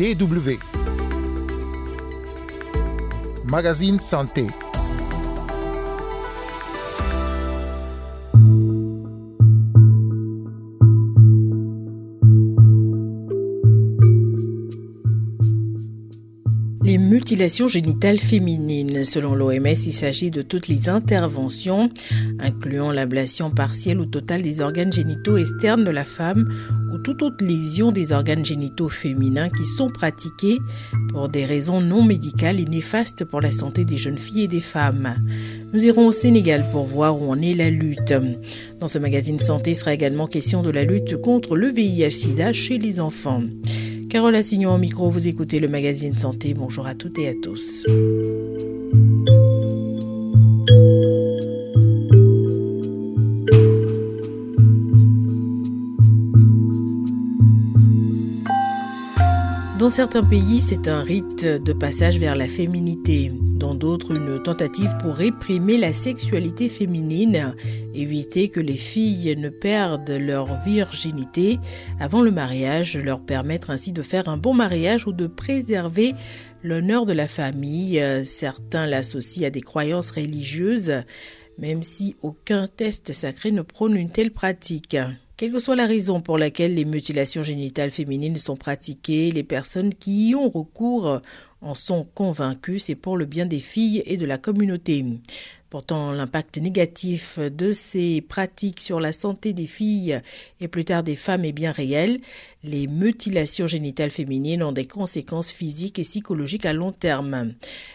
DW. Magazine Santé. Les mutilations génitales féminines. Selon l'OMS, il s'agit de toutes les interventions, incluant l'ablation partielle ou totale des organes génitaux externes de la femme ou toute autre lésion des organes génitaux féminins qui sont pratiquées pour des raisons non médicales et néfastes pour la santé des jeunes filles et des femmes. Nous irons au Sénégal pour voir où en est la lutte. Dans ce magazine santé sera également question de la lutte contre le VIH-Sida chez les enfants. Carole Assignon au micro, vous écoutez le magazine Santé. Bonjour à toutes et à tous. Dans certains pays, c'est un rite de passage vers la féminité. Dans d'autres, une tentative pour réprimer la sexualité féminine, éviter que les filles ne perdent leur virginité avant le mariage, leur permettre ainsi de faire un bon mariage ou de préserver l'honneur de la famille. Certains l'associent à des croyances religieuses, même si aucun test sacré ne prône une telle pratique. Quelle que soit la raison pour laquelle les mutilations génitales féminines sont pratiquées, les personnes qui y ont recours en sont convaincues, c'est pour le bien des filles et de la communauté. Pourtant, l'impact négatif de ces pratiques sur la santé des filles et plus tard des femmes est bien réel. Les mutilations génitales féminines ont des conséquences physiques et psychologiques à long terme.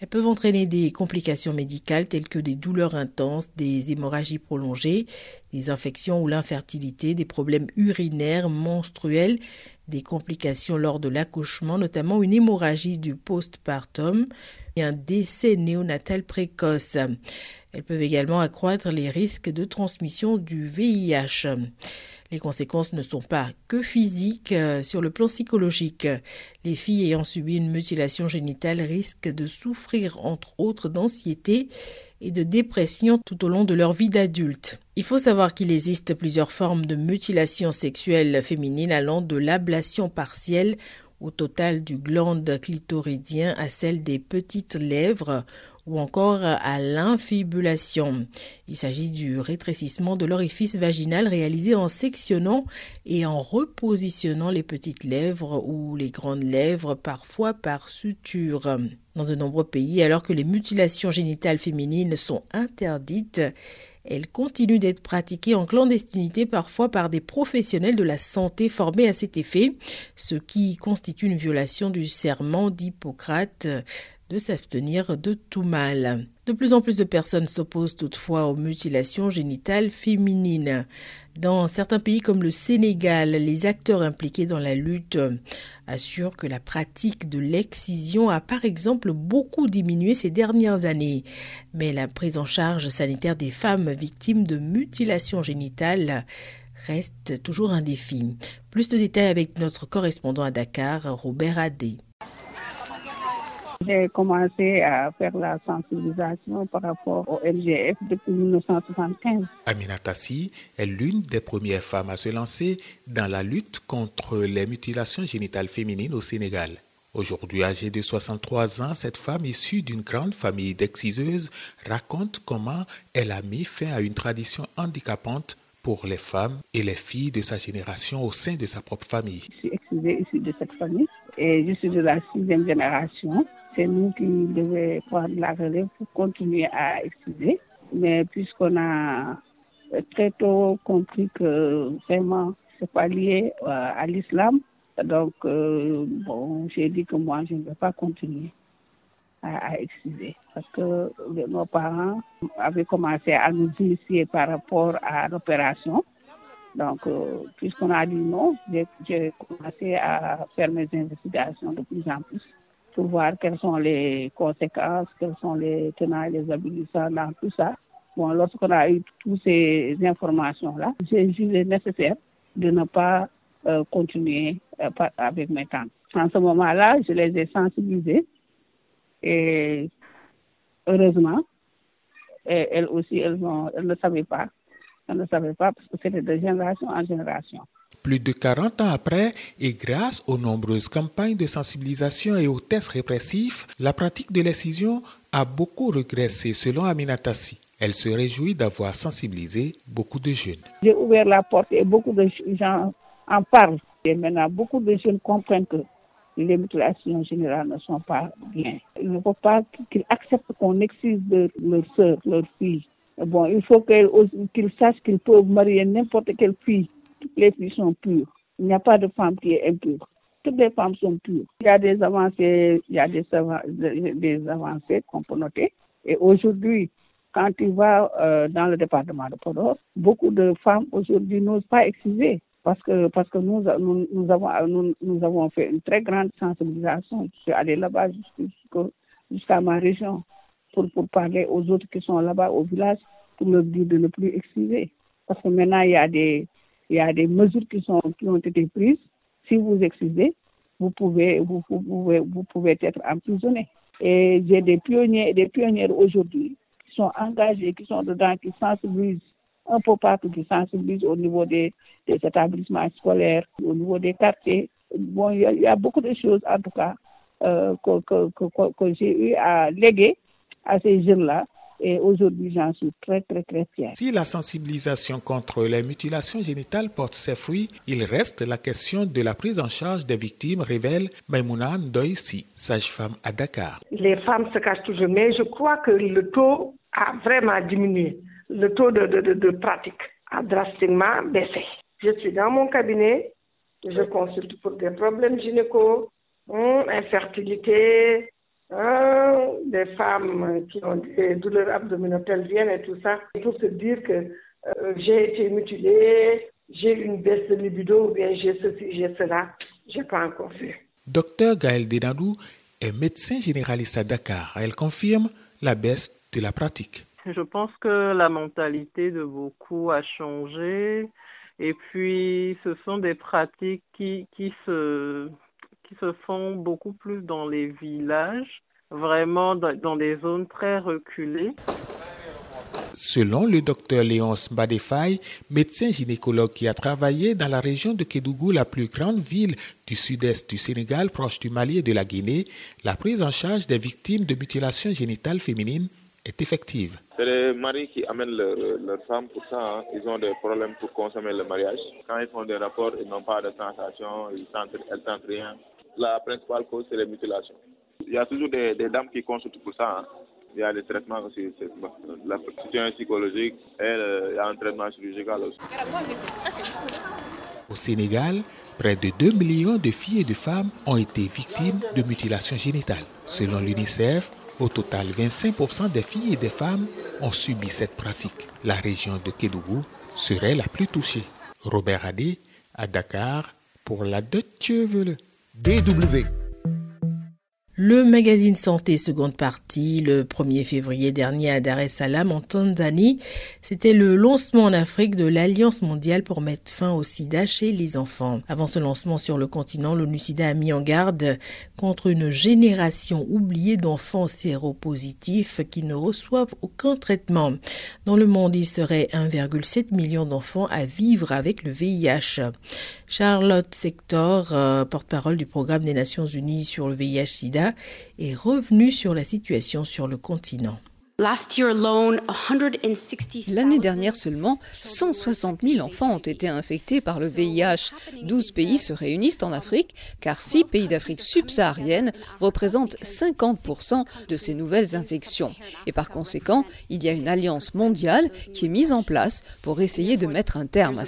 Elles peuvent entraîner des complications médicales telles que des douleurs intenses, des hémorragies prolongées, des infections ou l'infertilité, des problèmes urinaires, menstruels, des complications lors de l'accouchement, notamment une hémorragie du postpartum et un décès néonatal précoce. Elles peuvent également accroître les risques de transmission du VIH. Les conséquences ne sont pas que physiques. Sur le plan psychologique, les filles ayant subi une mutilation génitale risquent de souffrir entre autres d'anxiété et de dépression tout au long de leur vie d'adulte. Il faut savoir qu'il existe plusieurs formes de mutilation sexuelle féminine allant de l'ablation partielle au total du glande clitoridien à celle des petites lèvres ou encore à l'infibulation. Il s'agit du rétrécissement de l'orifice vaginal réalisé en sectionnant et en repositionnant les petites lèvres ou les grandes lèvres, parfois par suture. Dans de nombreux pays, alors que les mutilations génitales féminines sont interdites, elles continuent d'être pratiquées en clandestinité parfois par des professionnels de la santé formés à cet effet, ce qui constitue une violation du serment d'Hippocrate de s'abstenir de tout mal. De plus en plus de personnes s'opposent toutefois aux mutilations génitales féminines. Dans certains pays comme le Sénégal, les acteurs impliqués dans la lutte assurent que la pratique de l'excision a par exemple beaucoup diminué ces dernières années. Mais la prise en charge sanitaire des femmes victimes de mutilations génitales reste toujours un défi. Plus de détails avec notre correspondant à Dakar, Robert Adé. J'ai commencé à faire la sensibilisation par rapport au LGF depuis 1975. Amina Tassi est l'une des premières femmes à se lancer dans la lutte contre les mutilations génitales féminines au Sénégal. Aujourd'hui âgée de 63 ans, cette femme issue d'une grande famille d'exciseuses raconte comment elle a mis fin à une tradition handicapante pour les femmes et les filles de sa génération au sein de sa propre famille. Je suis excisée issue de cette famille et je suis de la sixième génération c'est nous qui devons prendre la relève pour continuer à exciser. Mais puisqu'on a très tôt compris que vraiment c'est pas lié à l'islam, donc bon, j'ai dit que moi je ne vais pas continuer à, à exciser parce que nos parents avaient commencé à nous initier par rapport à l'opération. Donc, puisqu'on a dit non, j'ai commencé à faire mes investigations de plus en plus pour voir quelles sont les conséquences, quels sont les tenants et les aboutissants dans tout ça. Bon, lorsqu'on a eu toutes ces informations-là, j'ai jugé nécessaire de ne pas euh, continuer euh, avec mes tantes. En ce moment-là, je les ai sensibilisées et heureusement, elles aussi, elles, elles ne savaient pas. Elles ne savaient pas parce que c'était de génération en génération. Plus de 40 ans après, et grâce aux nombreuses campagnes de sensibilisation et aux tests répressifs, la pratique de l'excision a beaucoup régressé selon Aminatassi. Elle se réjouit d'avoir sensibilisé beaucoup de jeunes. J'ai ouvert la porte et beaucoup de gens en parlent. Et maintenant, beaucoup de jeunes comprennent que les mutilations générales ne sont pas bien. Il ne faut pas qu'ils acceptent qu'on excise leur soeur, leur fille. Bon, il faut qu'ils sachent qu'ils peuvent marier n'importe quelle fille. Toutes les filles sont pures. Il n'y a pas de femme qui est impure. Toutes les femmes sont pures. Il y a des avancées, il y a des, avancées qu'on peut noter. Et aujourd'hui, quand tu vas euh, dans le département de Podor, beaucoup de femmes aujourd'hui n'osent pas exciser parce que, parce que nous, nous, avons, nous, avons fait une très grande sensibilisation. Je suis allée là-bas jusqu'à ma région pour, pour parler aux autres qui sont là-bas au village pour leur dire de ne plus exciser. Parce que maintenant, il y a des, il y a des mesures qui, sont, qui ont été prises. Si vous excisez, vous pouvez, vous, pouvez, vous pouvez être emprisonné. Et j'ai des pionniers des pionnières aujourd'hui qui sont engagés, qui sont dedans, qui sensibilisent un peu partout, qui sensibilisent au niveau des, des établissements scolaires, au niveau des quartiers. Bon, il y, a beaucoup de choses, en tout cas, euh, que, que, que, que j'ai eu à léguer à ces jeunes-là. Et aujourd'hui, j'en suis très, très, très fière. Si la sensibilisation contre les mutilations génitales porte ses fruits, il reste la question de la prise en charge des victimes, révèle Maimouna Ndoïsi, sage-femme à Dakar. Les femmes se cachent toujours, mais je crois que le taux a vraiment diminué le taux de, de, de, pratique a drastiquement baissé. Je suis dans mon cabinet, je consulte pour des problèmes gynéco, hein, infertilité, hein, des femmes qui ont des douleurs abdominales viennent et tout ça, pour se dire que euh, j'ai été mutilée, j'ai une baisse de libido ou bien j'ai ceci, j'ai cela, j'ai pas encore vu. Docteur Gaël Denadou est médecin généraliste à Dakar. Elle confirme la baisse de la pratique. Je pense que la mentalité de beaucoup a changé. Et puis, ce sont des pratiques qui, qui, se, qui se font beaucoup plus dans les villages, vraiment dans des zones très reculées. Selon le docteur Léonce Badefay, médecin gynécologue qui a travaillé dans la région de Kédougou, la plus grande ville du sud-est du Sénégal, proche du Mali et de la Guinée, la prise en charge des victimes de mutilations génitales féminines est effective. C'est les maris qui amènent leurs femmes pour ça. Hein. Ils ont des problèmes pour consommer le mariage. Quand ils font des rapports, ils n'ont pas de sensation, ils sentent, elles sentent rien. La principale cause, c'est les mutilations. Il y a toujours des, dames qui consultent pour ça. Hein. Il y a des traitements aussi. La situation psychologique et euh, il y a un traitement chirurgical aussi. Au Sénégal, près de 2 millions de filles et de femmes ont été victimes de mutilations génitales. Selon l'UNICEF, au total, 25% des filles et des femmes ont subi cette pratique. La région de Kédougou serait la plus touchée. Robert Adé, à Dakar, pour la Deutsche Welle. DW. Le magazine Santé, seconde partie, le 1er février dernier à Dar es Salaam, en Tanzanie, c'était le lancement en Afrique de l'Alliance mondiale pour mettre fin au sida chez les enfants. Avant ce lancement sur le continent, l'ONU-SIDA a mis en garde contre une génération oubliée d'enfants séropositifs qui ne reçoivent aucun traitement. Dans le monde, il serait 1,7 million d'enfants à vivre avec le VIH. Charlotte Sector, euh, porte-parole du programme des Nations Unies sur le VIH-SIDA, est revenu sur la situation sur le continent. L'année dernière seulement, 160 000 enfants ont été infectés par le VIH. 12 pays se réunissent en Afrique, car 6 pays d'Afrique subsaharienne représentent 50% de ces nouvelles infections. Et par conséquent, il y a une alliance mondiale qui est mise en place pour essayer de mettre un terme à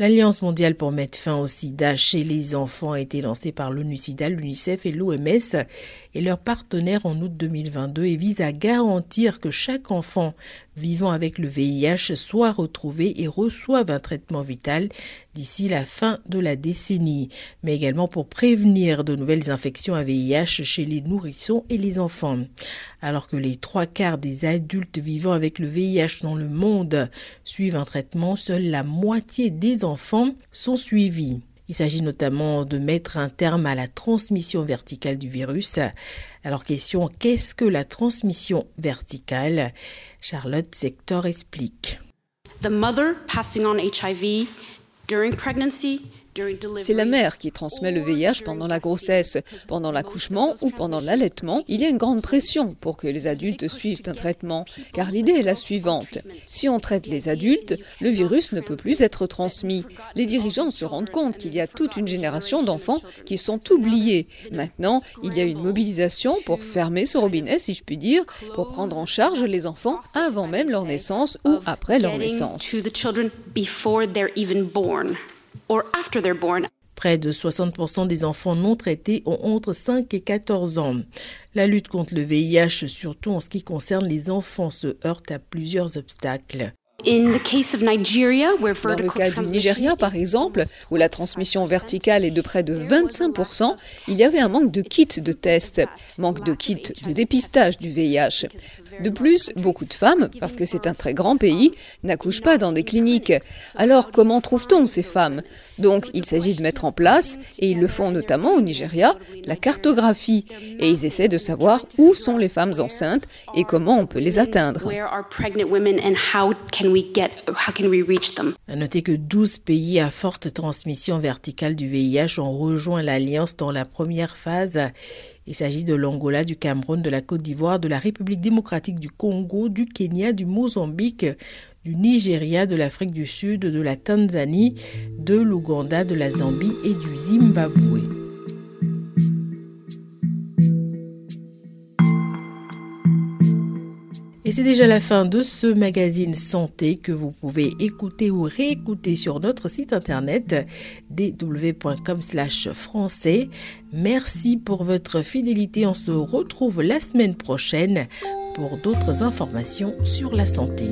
L'Alliance mondiale pour mettre fin au sida chez les enfants a été lancée par l'ONU-SIDA, l'UNICEF et l'OMS et leurs partenaires en août 2022 et vise à garantir que chaque enfant vivant avec le VIH soit retrouvé et reçoive un traitement vital d'ici la fin de la décennie, mais également pour prévenir de nouvelles infections à VIH chez les nourrissons et les enfants. Alors que les trois quarts des adultes vivant avec le VIH dans le monde suivent un traitement, seule la moitié des enfants sont suivis. Il s'agit notamment de mettre un terme à la transmission verticale du virus. Alors question, qu'est-ce que la transmission verticale? Charlotte Sector explique. The mother passing on HIV during pregnancy c'est la mère qui transmet le VIH pendant la grossesse, pendant l'accouchement ou pendant l'allaitement. Il y a une grande pression pour que les adultes suivent un traitement, car l'idée est la suivante. Si on traite les adultes, le virus ne peut plus être transmis. Les dirigeants se rendent compte qu'il y a toute une génération d'enfants qui sont oubliés. Maintenant, il y a une mobilisation pour fermer ce robinet, si je puis dire, pour prendre en charge les enfants avant même leur naissance ou après leur naissance. Près de 60% des enfants non traités ont entre 5 et 14 ans. La lutte contre le VIH, surtout en ce qui concerne les enfants, se heurte à plusieurs obstacles. Dans le cas du Nigeria, par exemple, où la transmission verticale est de près de 25%, il y avait un manque de kits de tests, manque de kits de dépistage du VIH. De plus, beaucoup de femmes, parce que c'est un très grand pays, n'accouchent pas dans des cliniques. Alors comment trouve-t-on ces femmes? Donc il s'agit de mettre en place, et ils le font notamment au Nigeria, la cartographie. Et ils essaient de savoir où sont les femmes enceintes et comment on peut les atteindre. À noter que 12 pays à forte transmission verticale du VIH ont rejoint l'alliance dans la première phase. Il s'agit de l'Angola, du Cameroun, de la Côte d'Ivoire, de la République démocratique du Congo, du Kenya, du Mozambique, du Nigeria, de l'Afrique du Sud, de la Tanzanie, de l'Ouganda, de la Zambie et du Zimbabwe. Et c'est déjà la fin de ce magazine santé que vous pouvez écouter ou réécouter sur notre site internet dw.com/français. Merci pour votre fidélité. On se retrouve la semaine prochaine pour d'autres informations sur la santé.